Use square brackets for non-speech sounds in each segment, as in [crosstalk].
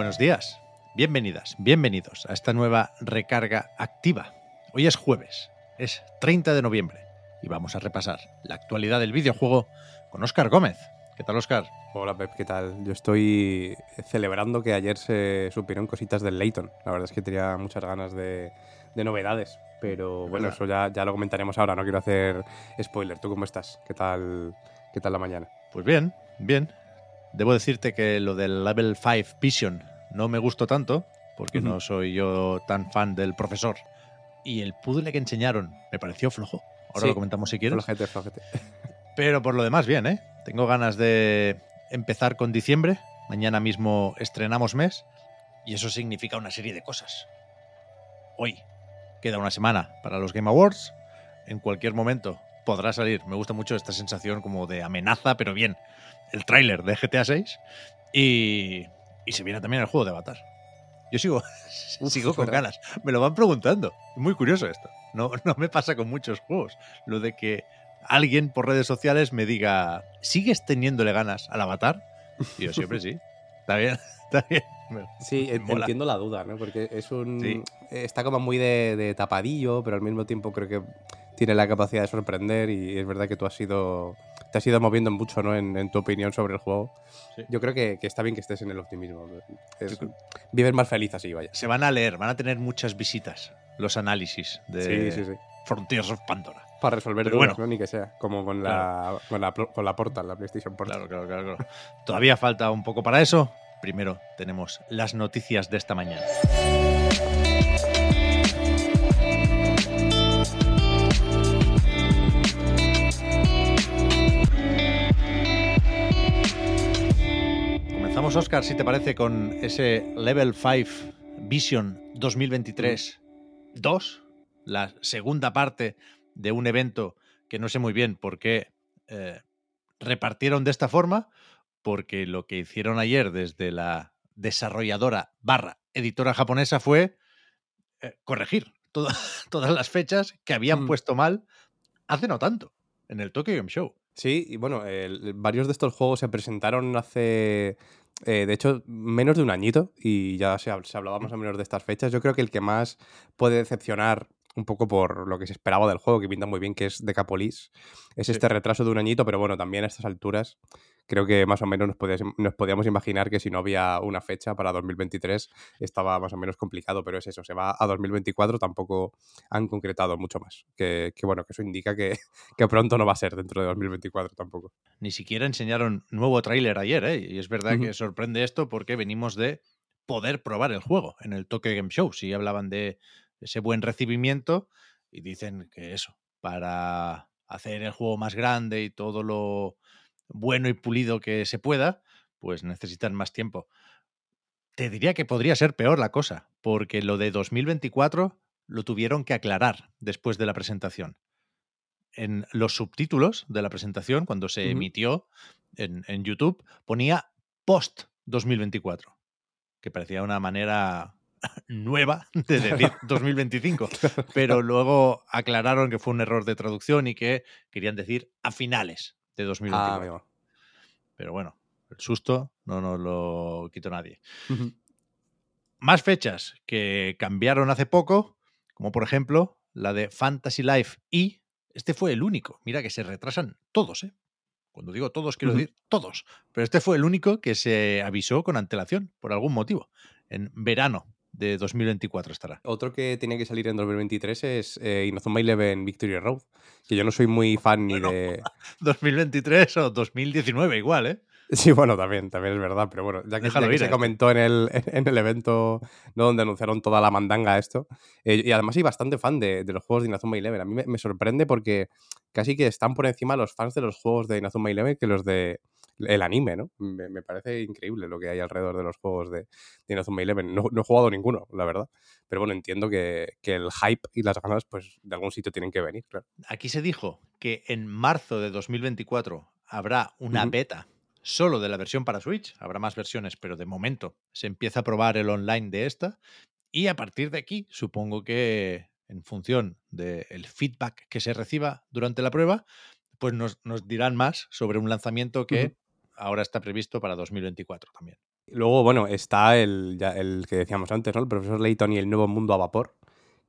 Buenos días, bienvenidas, bienvenidos a esta nueva recarga activa. Hoy es jueves, es 30 de noviembre y vamos a repasar la actualidad del videojuego con Óscar Gómez. ¿Qué tal, Óscar? Hola, Pep, ¿qué tal? Yo estoy celebrando que ayer se supieron cositas del Layton. La verdad es que tenía muchas ganas de, de novedades, pero bueno, eso ya, ya lo comentaremos ahora. No quiero hacer spoiler. ¿Tú cómo estás? ¿Qué tal, qué tal la mañana? Pues bien, bien. Debo decirte que lo del Level 5 Vision no me gustó tanto, porque no soy yo tan fan del profesor. Y el puzzle que enseñaron me pareció flojo. Ahora Sí, lo comentamos si quieres. Flojete, flojete. [laughs] Pero por lo demás, bien, ¿eh? Tengo ganas de empezar con diciembre. Mañana mismo estrenamos mes. Y eso significa una serie de cosas. Hoy queda una semana para los Game Awards. En cualquier momento podrá salir. Me gusta mucho esta sensación como de amenaza, pero bien. El tráiler de GTA 6. Y, y se viene también el juego de Avatar. Yo sigo, [laughs] Uf, sigo con ganas. Me lo van preguntando. Es muy curioso esto. No, [laughs] no me pasa con muchos juegos. Lo de que alguien por redes sociales me diga, ¿sigues teniéndole ganas al avatar? Y yo siempre sí. [laughs] Está bien, está bien. Me- Sí, mola. entiendo la duda, ¿no? Porque es un. Sí. Está como muy de, de tapadillo, pero al mismo tiempo creo que tiene la capacidad de sorprender. Y es verdad que tú has ido. Te has ido moviendo mucho, ¿no? En, en tu opinión sobre el juego. Sí. Yo creo que, que está bien que estés en el optimismo. Es- vives más feliz así, vaya. Se van a leer, van a tener muchas visitas los análisis de Sí, sí, sí. Frontiers of Pandora. Para resolver dudas, bueno. ¿no? Ni que sea. Como con la, con la, con la Portal, la PlayStation Portal. Claro, claro, claro, claro. Todavía falta un poco para eso. Primero tenemos las noticias de esta mañana. Oscar, si te parece, con ese Level 5 Vision 2023 2, la segunda parte de un evento que no sé muy bien por qué eh, repartieron de esta forma, porque lo que hicieron ayer desde la desarrolladora barra editora japonesa fue eh, corregir toda- [laughs] todas las fechas que habían Mm. puesto mal hace no tanto en el Tokyo Game Show. Sí, y bueno, varios de estos juegos se presentaron hace, eh, de hecho, menos de un añito y ya se, hab- se hablaba más o menos de estas fechas. Yo creo que el que más puede decepcionar un poco por lo que se esperaba del juego, que pinta muy bien, que es Decapolis, es Sí. este retraso de un añito, pero bueno, también a estas alturas creo que más o menos nos, podías- nos podíamos imaginar que si no había una fecha para 2023 estaba más o menos complicado, pero es eso, se va a 2024, tampoco han concretado mucho más. Que, que bueno, que eso indica que, [laughs] que pronto no va a ser dentro de 2024 tampoco. Ni siquiera enseñaron nuevo tráiler ayer, ¿eh? Y es verdad que sorprende esto porque venimos de poder probar el juego en el Tokyo Game Show. Sí hablaban de ese buen recibimiento y dicen que eso, para hacer el juego más grande y todo lo bueno y pulido que se pueda, pues necesitan más tiempo. Te diría que podría ser peor la cosa, porque lo de 2024 lo tuvieron que aclarar después de la presentación. En los subtítulos de la presentación, cuando se emitió en, en YouTube, ponía post 2024, que parecía una manera nueva [laughs] de decir 2025, [laughs] pero luego aclararon que fue un error de traducción y que querían decir a finales de 2024. Ah. Pero bueno, el susto no nos lo quitó nadie. Más fechas que cambiaron hace poco, como por ejemplo la de Fantasy Life y este fue el único. Mira que se retrasan todos, ¿eh? Cuando digo todos, quiero decir todos. Pero este fue el único que se avisó con antelación, por algún motivo. En verano de 2024 estará. Otro que tiene que salir en 2023 es eh, Inazuma Eleven Victory Road, que yo no soy muy [laughs] fan ni Bueno. de... [laughs] 2023 o 2019 igual, ¿eh? Sí, bueno, también, también es verdad, pero bueno, ya que, ya que se comentó en el, en el evento ¿no? donde anunciaron toda la mandanga esto, eh, y además soy bastante fan de, de, los juegos de Inazuma Eleven. A mí me, me, sorprende porque casi que están por encima los fans de los juegos de Inazuma Eleven que los de el anime, ¿no? Me, me parece increíble lo que hay alrededor de los juegos de, de Inazuma Eleven. No, no, he jugado ninguno, la verdad, pero bueno, entiendo que, que, el hype y las ganas, pues de algún sitio tienen que venir, claro. Aquí se dijo que en marzo de 2024 habrá una uh -huh. beta solo de la versión para Switch. Habrá más versiones, pero de momento se empieza a probar el online de esta. Y a partir de aquí, supongo que en función del feedback que se reciba durante la prueba, pues nos, nos dirán más sobre un lanzamiento que uh -huh. ahora está previsto para 2024 también. Luego, bueno, está el, ya, el que decíamos antes, ¿no? El profesor Layton y el nuevo mundo a vapor,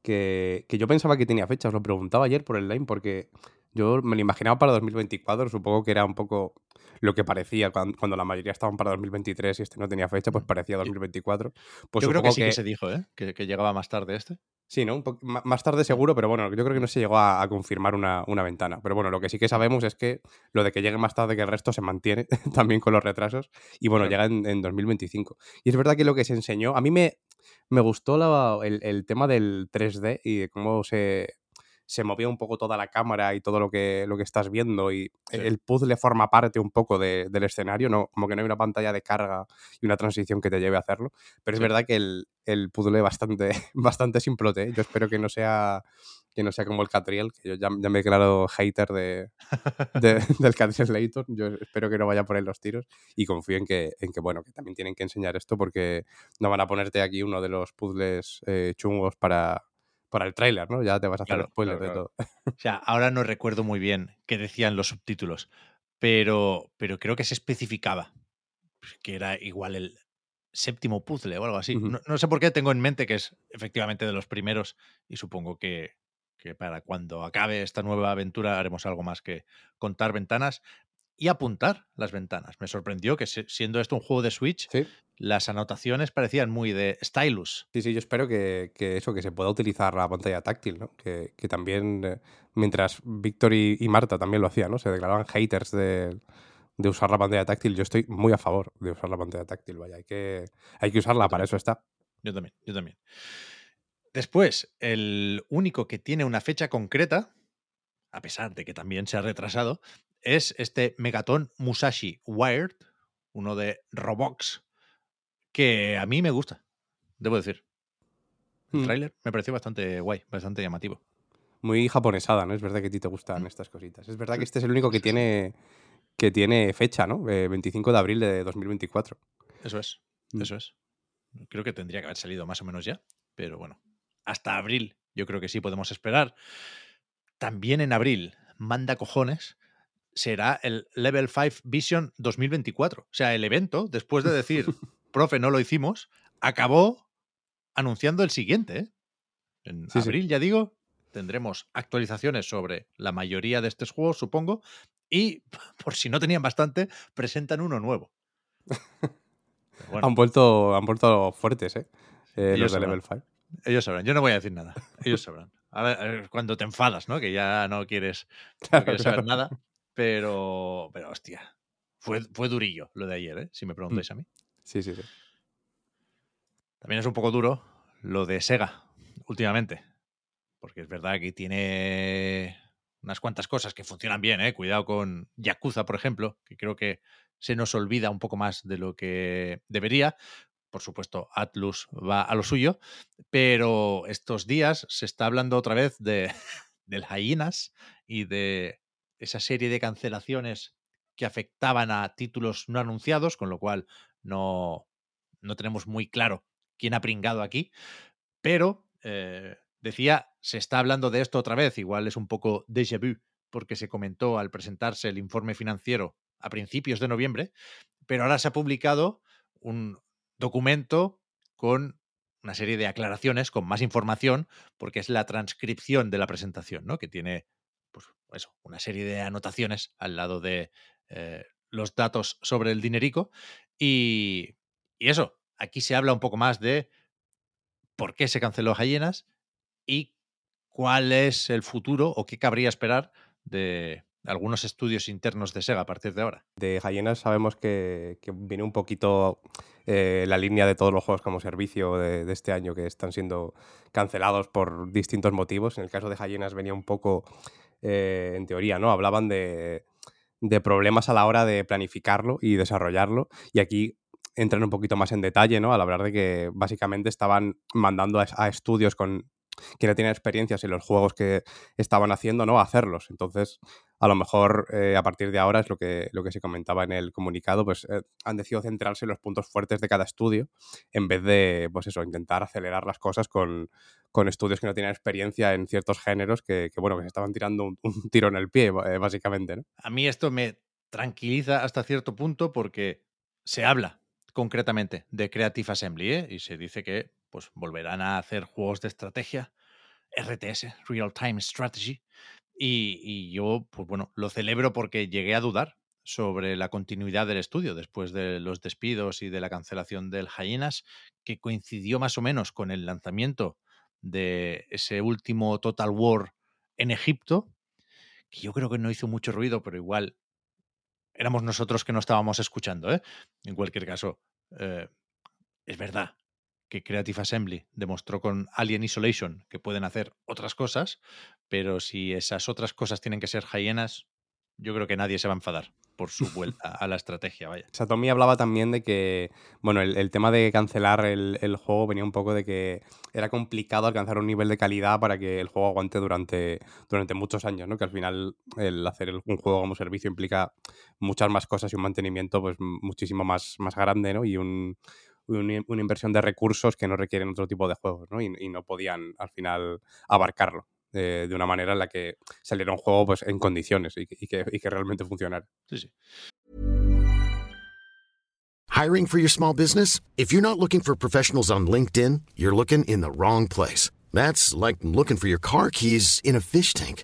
que, que yo pensaba que tenía fecha, os lo preguntaba ayer por el line, porque yo me lo imaginaba para 2024, supongo que era un poco lo que parecía cuando, cuando, la mayoría estaban para 2023 y este no tenía fecha, pues parecía 2024. Pues yo creo que sí que, que se dijo, ¿eh? Que, que, llegaba más tarde este. Sí, ¿no? Un más tarde seguro, pero bueno, yo creo que no se llegó a, a confirmar una, una, ventana. Pero bueno, lo que sí que sabemos es que lo de que llegue más tarde que el resto se mantiene [laughs] también con los retrasos y bueno, claro. llega en, en, 2025. Y es verdad que lo que se enseñó, a mí me, me gustó la, el, el tema del 3D y de cómo se, se movía un poco toda la cámara y todo lo que, lo que estás viendo y sí. el puzzle forma parte un poco de, del escenario, no, como que no hay una pantalla de carga y una transición que te lleve a hacerlo, pero sí. es verdad que el, el puzzle bastante, [laughs] bastante simplote, ¿eh? yo espero que no sea que no sea como el Catriel, que yo ya, ya me he declarado hater de, de [laughs] del Catriel Slater, yo espero que no vaya por ahí los tiros y confío en que, en que, bueno, que también tienen que enseñar esto porque no van a ponerte aquí uno de los puzzles eh, chungos para, para el tráiler, ¿no? Ya te vas a hacer claro, claro, de todo. O sea, ahora no recuerdo muy bien qué decían los subtítulos, pero, pero creo que se especificaba que era igual el séptimo puzzle o algo así. Uh -huh. no, no, sé por qué tengo en mente que es efectivamente de los primeros y supongo que, que para cuando acabe esta nueva aventura haremos algo más que contar ventanas y apuntar las ventanas. Me sorprendió que siendo esto un juego de Switch, ¿Sí? las anotaciones parecían muy de stylus. Sí, sí, yo espero que, que eso, que se pueda utilizar la pantalla táctil, ¿no? Que, que también, eh, mientras Víctor y, y, Marta también lo hacían, ¿no? Se declaraban haters de, de, usar la pantalla táctil. Yo estoy muy a favor de usar la pantalla táctil, vaya, hay que, hay que usarla, para eso está. Yo también, yo también. Después, el único que tiene una fecha concreta, a pesar de que también se ha retrasado, es este Megaton Musashi Wired, uno de Roblox, que a mí me gusta, debo decir. El mm. tráiler me pareció bastante guay, bastante llamativo. Muy japonesada, ¿no? Es verdad que a ti te gustan mm. estas cositas. Es verdad que este es el único que tiene que tiene fecha, ¿no? Eh, 25 de abril de 2024. Eso es, mm. eso es. Creo que tendría que haber salido más o menos ya, pero bueno, hasta abril yo creo que sí podemos esperar. También en abril, manda cojones, será el Level 5 Vision 2024. O sea, el evento, después de decir, [laughs] profe, no lo hicimos, acabó anunciando el siguiente. ¿eh? En sí, abril, sí. ya digo, tendremos actualizaciones sobre la mayoría de estos juegos, supongo, y [laughs] por si no tenían bastante, presentan uno nuevo. [laughs] Bueno. han, vuelto, han vuelto fuertes, ¿eh? eh los de Level 5. Ellos sabrán. Yo no voy a decir nada. Ellos sabrán. A ver, cuando te enfadas, ¿no? Que ya no quieres, no quieres saber nada. Pero, pero hostia, fue, fue durillo lo de ayer, ¿eh? si me preguntáis mm. a mí. Sí, sí, sí. También es un poco duro lo de Sega últimamente, porque es verdad que tiene unas cuantas cosas que funcionan bien, ¿eh? Cuidado con Yakuza, por ejemplo, que creo que se nos olvida un poco más de lo que debería. Por supuesto, Atlus va a lo suyo, pero estos días se está hablando otra vez de, [laughs] de las hienas y de esa serie de cancelaciones que afectaban a títulos no anunciados, con lo cual no, no tenemos muy claro quién ha pringado aquí, pero eh, decía, se está hablando de esto otra vez, igual es un poco déjà vu, porque se comentó al presentarse el informe financiero a principios de noviembre, pero ahora se ha publicado un documento con una serie de aclaraciones, con más información, porque es la transcripción de la presentación, ¿no? Que tiene eso, una serie de anotaciones al lado de eh, los datos sobre el dinerico. Y, y, eso, aquí se habla un poco más de por qué se canceló Hyenas y cuál es el futuro o qué cabría esperar de, algunos estudios internos de Sega a partir de ahora. De Hyenas sabemos que, viene un poquito eh, la línea de todos los juegos como servicio de, este año que están siendo cancelados por distintos motivos. En el caso de Hyenas venía un poco, eh, en teoría, ¿no? Hablaban de, problemas a la hora de planificarlo y desarrollarlo. Y aquí entran un poquito más en detalle, ¿no? Al hablar de que básicamente estaban mandando a estudios con que no tienen experiencias en los juegos que estaban haciendo, ¿no? Hacerlos. Entonces, a lo mejor eh, a partir de ahora es lo que, lo que se comentaba en el comunicado, pues eh, han decidido centrarse en los puntos fuertes de cada estudio en vez de, pues eso, intentar acelerar las cosas con, estudios que no tienen experiencia en ciertos géneros que, bueno, que se estaban tirando un, tiro en el pie, eh, básicamente. A mí esto me tranquiliza hasta cierto punto porque se habla concretamente de Creative Assembly y se dice que pues volverán a hacer juegos de estrategia, RTS, Real Time Strategy. Y, yo, pues bueno, lo celebro porque llegué a dudar sobre la continuidad del estudio después de los despidos y de la cancelación del Hyenas, que coincidió más o menos con el lanzamiento de ese último Total War en Egipto, que yo creo que no hizo mucho ruido, pero igual éramos nosotros que no estábamos escuchando. ¿eh? En cualquier caso, eh, es verdad que Creative Assembly demostró con Alien Isolation que pueden hacer otras cosas, pero si esas otras cosas tienen que ser hienas, yo creo que nadie se va a enfadar por su [laughs] vuelta a la estrategia, vaya. Satomi hablaba también de que, bueno, el, tema de cancelar el, juego venía un poco de que era complicado alcanzar un nivel de calidad para que el juego aguante durante, durante muchos años, ¿no? Que al final el hacer un juego como servicio implica muchas más cosas y un mantenimiento pues muchísimo más, más grande, ¿no? Y un, una inversión de recursos que no requieren otro tipo de juegos, ¿no? Y, no podían al final abarcarlo. de una manera en la que saliera un juego pues, en condiciones y, que, y que realmente funcionara. Sí, sí. Hiring for your small business? If you're not looking for professionals on LinkedIn, you're looking in the wrong place. That's like looking for your car keys in a fish tank.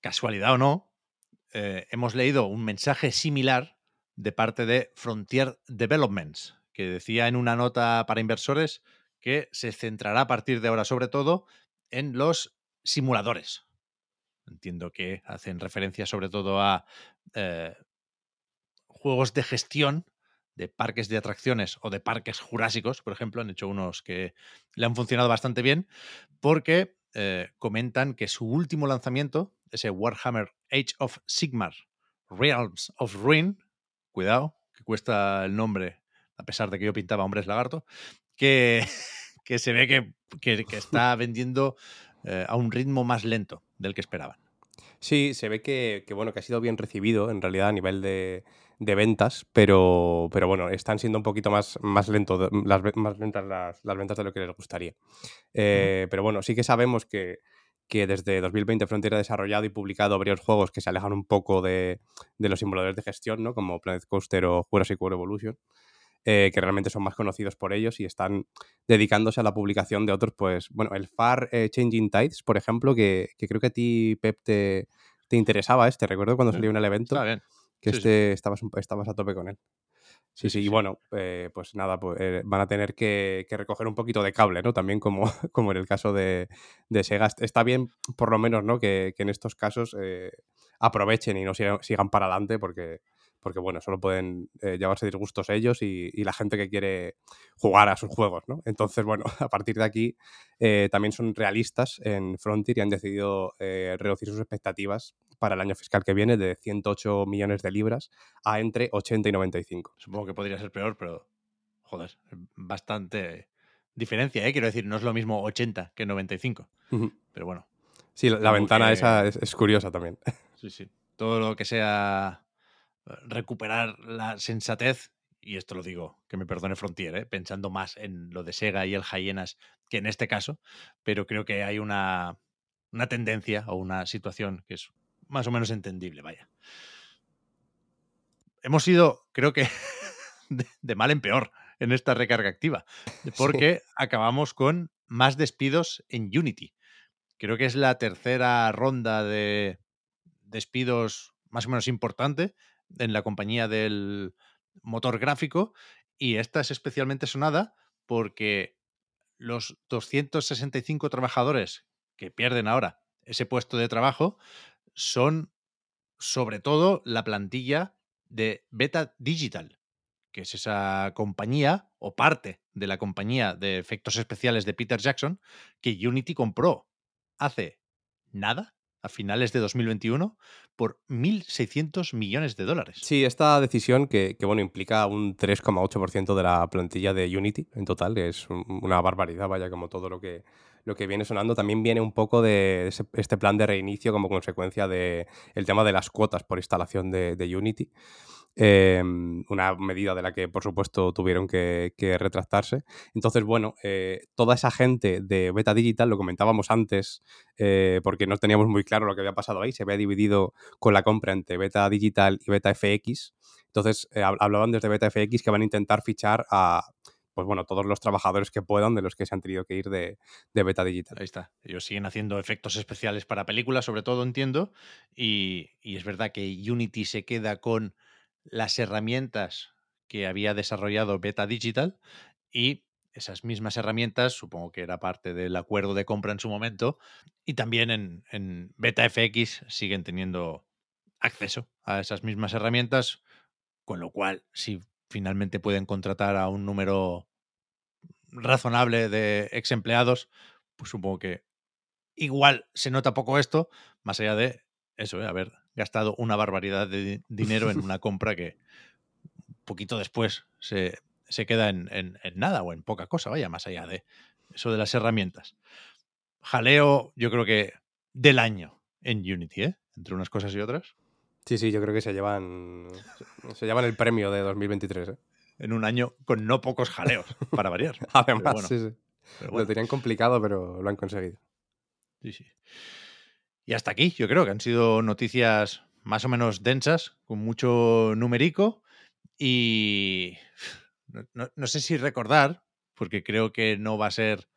Casualidad o no, eh, hemos leído un mensaje similar de parte de Frontier Developments, que decía en una nota para inversores que se centrará a partir de ahora sobre todo en los simuladores. Entiendo que hacen referencia sobre todo a eh, juegos de gestión de parques de atracciones o de parques jurásicos, por ejemplo, han hecho unos que le han funcionado bastante bien, porque eh, comentan que su último lanzamiento, ese Warhammer Age of Sigmar Realms of Ruin, cuidado, que cuesta el nombre, a pesar de que yo pintaba hombres lagarto, que, [laughs] que se ve que, que, que [laughs] está vendiendo eh, a un ritmo más lento del que esperaban. Sí, se ve que, bueno, que ha sido bien recibido en realidad a nivel de, ventas, pero, pero bueno, están siendo un poquito más, más, lento, las, más lentas las, ventas de lo que les gustaría. Eh, pero bueno, sí que sabemos que, desde 2020 Frontier ha desarrollado y publicado varios juegos que se alejan un poco de, de los simuladores de gestión, ¿no? Como Planet Coaster o Jurassic World Evolution. Eh, que realmente son más conocidos por ellos y están dedicándose a la publicación de otros, pues, bueno, el Far eh, Changing Tides, por ejemplo, que, creo que a ti, Pep, te, interesaba este, recuerdo cuando salió en el evento, que este Estabas, estabas a tope con él. Sí, sí, y bueno, eh, pues nada, pues, van a tener que, recoger un poquito de cable, ¿no? También como, [laughs] como en el caso de, de, Sega. Está bien, por lo menos, ¿no? Que, en estos casos aprovechen y no sigan, sigan para adelante porque porque bueno, solo pueden eh, llevarse disgustos ellos y, la gente que quiere jugar a sus juegos, ¿no? Entonces, bueno, [laughs] a partir de aquí eh, también son realistas en Frontier y han decidido eh, reducir sus expectativas para el año fiscal que viene de 108 millones de libras a entre 80 y 95. Supongo que podría ser peor, pero joder, bastante diferencia, ¿eh? Quiero decir, no es lo mismo 80 que 95. Pero bueno. Sí, la, ventana esa es, curiosa también. [laughs] Sí, sí. Todo lo que sea recuperar la sensatez, y esto lo digo, que me perdone Frontier, ¿eh? pensando más en lo de Sega y el Hyenas que en este caso, pero creo que hay una, una tendencia o una situación que es más o menos entendible, vaya. Hemos ido, creo que, [laughs] de mal en peor en esta recarga activa, [laughs] porque acabamos con más despidos en Unity. Creo que es la tercera ronda de despidos más o menos importante en la compañía del motor gráfico y esta es especialmente sonada porque los 265 trabajadores que pierden ahora ese puesto de trabajo son sobre todo la plantilla de Beta Digital, que es esa compañía o parte de la compañía de efectos especiales de Peter Jackson, que Unity compró hace nada, a finales de 2021, por 1.600 millones de dólares. Sí, esta decisión que, bueno, implica un 3,8% de la plantilla de Unity en total, es una barbaridad, vaya, como todo lo que, lo que viene sonando, también viene un poco de este plan de reinicio como consecuencia del el tema de las cuotas por instalación de Unity. Em, una medida de la que, por supuesto, tuvieron que, retractarse. Entonces, bueno, eh, toda esa gente de Beta Digital, lo comentábamos antes, eh, porque no teníamos muy claro lo que había pasado ahí, se había dividido con la compra entre Beta Digital y Beta FX. Entonces, eh, hablaban desde Beta FX que van a intentar fichar a pues bueno, todos los trabajadores que puedan de los que se han tenido que ir de, beta digital. Ahí está. Ellos siguen haciendo efectos especiales para películas, sobre todo, entiendo. y, es verdad que Unity se queda con las herramientas que había desarrollado Beta Digital y esas mismas herramientas, supongo que era parte del acuerdo de compra en su momento, y también en, en Beta FX siguen teniendo acceso a esas mismas herramientas, con lo cual, si finalmente pueden contratar a un número razonable de ex empleados, pues supongo que igual se nota poco esto, más allá de eso, ¿eh? haber gastado una barbaridad de dinero en [laughs] una compra que un poquito después se, queda en, nada o en poca cosa, vaya, más allá de eso de las herramientas. Jaleo, yo creo que del año en Unity, ¿eh? entre unas cosas y otras. Sí, sí, yo creo que se llevan, se llevan el premio de 2023. ¿eh? En un año con no pocos jaleos, para variar. [laughs] Además, sí, sí. Lo tenían complicado, pero lo han conseguido. Sí, sí. Y hasta aquí, yo creo que han sido noticias más o menos densas, con mucho numerico. Y no, sé si recordar, porque creo que no va a ser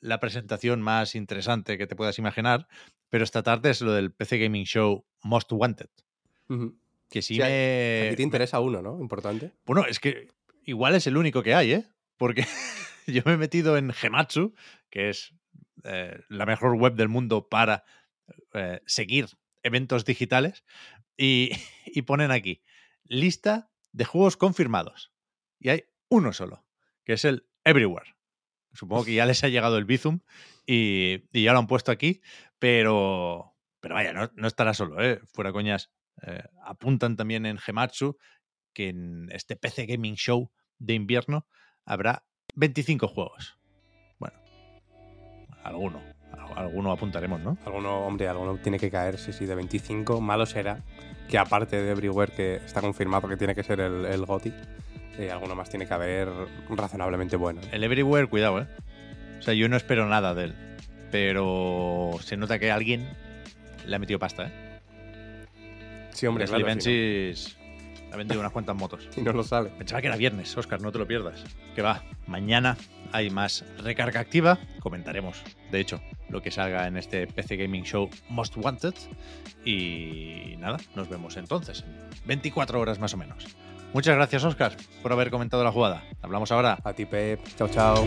la presentación más interesante que te puedas imaginar, pero esta tarde es lo del PC Gaming Show Most Wanted. Que sí, me... A te interesa uno, ¿no? Importante. Bueno, es que igual es el único que hay, ¿eh? Porque [laughs] yo me he metido en Gematsu, que es eh, la mejor web del mundo para eh, seguir eventos digitales [laughs] y, ponen aquí lista de juegos confirmados. Y hay uno solo, que es el Everywhere. Supongo que ya les ha llegado el Bizum y, ya lo han puesto aquí, pero, pero vaya, no, estará solo, ¿eh? fuera coñas. Eh, apuntan también en Gematsu que en este PC Gaming Show de invierno habrá 25 juegos. Bueno, alguno, alguno apuntaremos, ¿no? Alguno, hombre, alguno tiene que caer, sí, sí, de 25. Malo será que aparte de Everywhere, que está confirmado que tiene que ser el, el GOTI, eh, alguno más tiene que haber razonablemente bueno. El Everywhere, cuidado, ¿eh? O sea, yo no espero nada de él, pero se nota que alguien le ha metido pasta, ¿eh? Sí, hombre, claro, ha vendido unas cuantas motos. [laughs] Y no lo sabe. Pensaba que era viernes, Oscar, no te lo pierdas. Que va, mañana hay más recarga activa. Comentaremos, de hecho, lo que salga en este PC Gaming Show Most Wanted. Y nada, nos vemos entonces, 24 horas más o menos. Muchas gracias, Oscar, por haber comentado la jugada. Hablamos ahora. A ti, Pep. Chao, chao.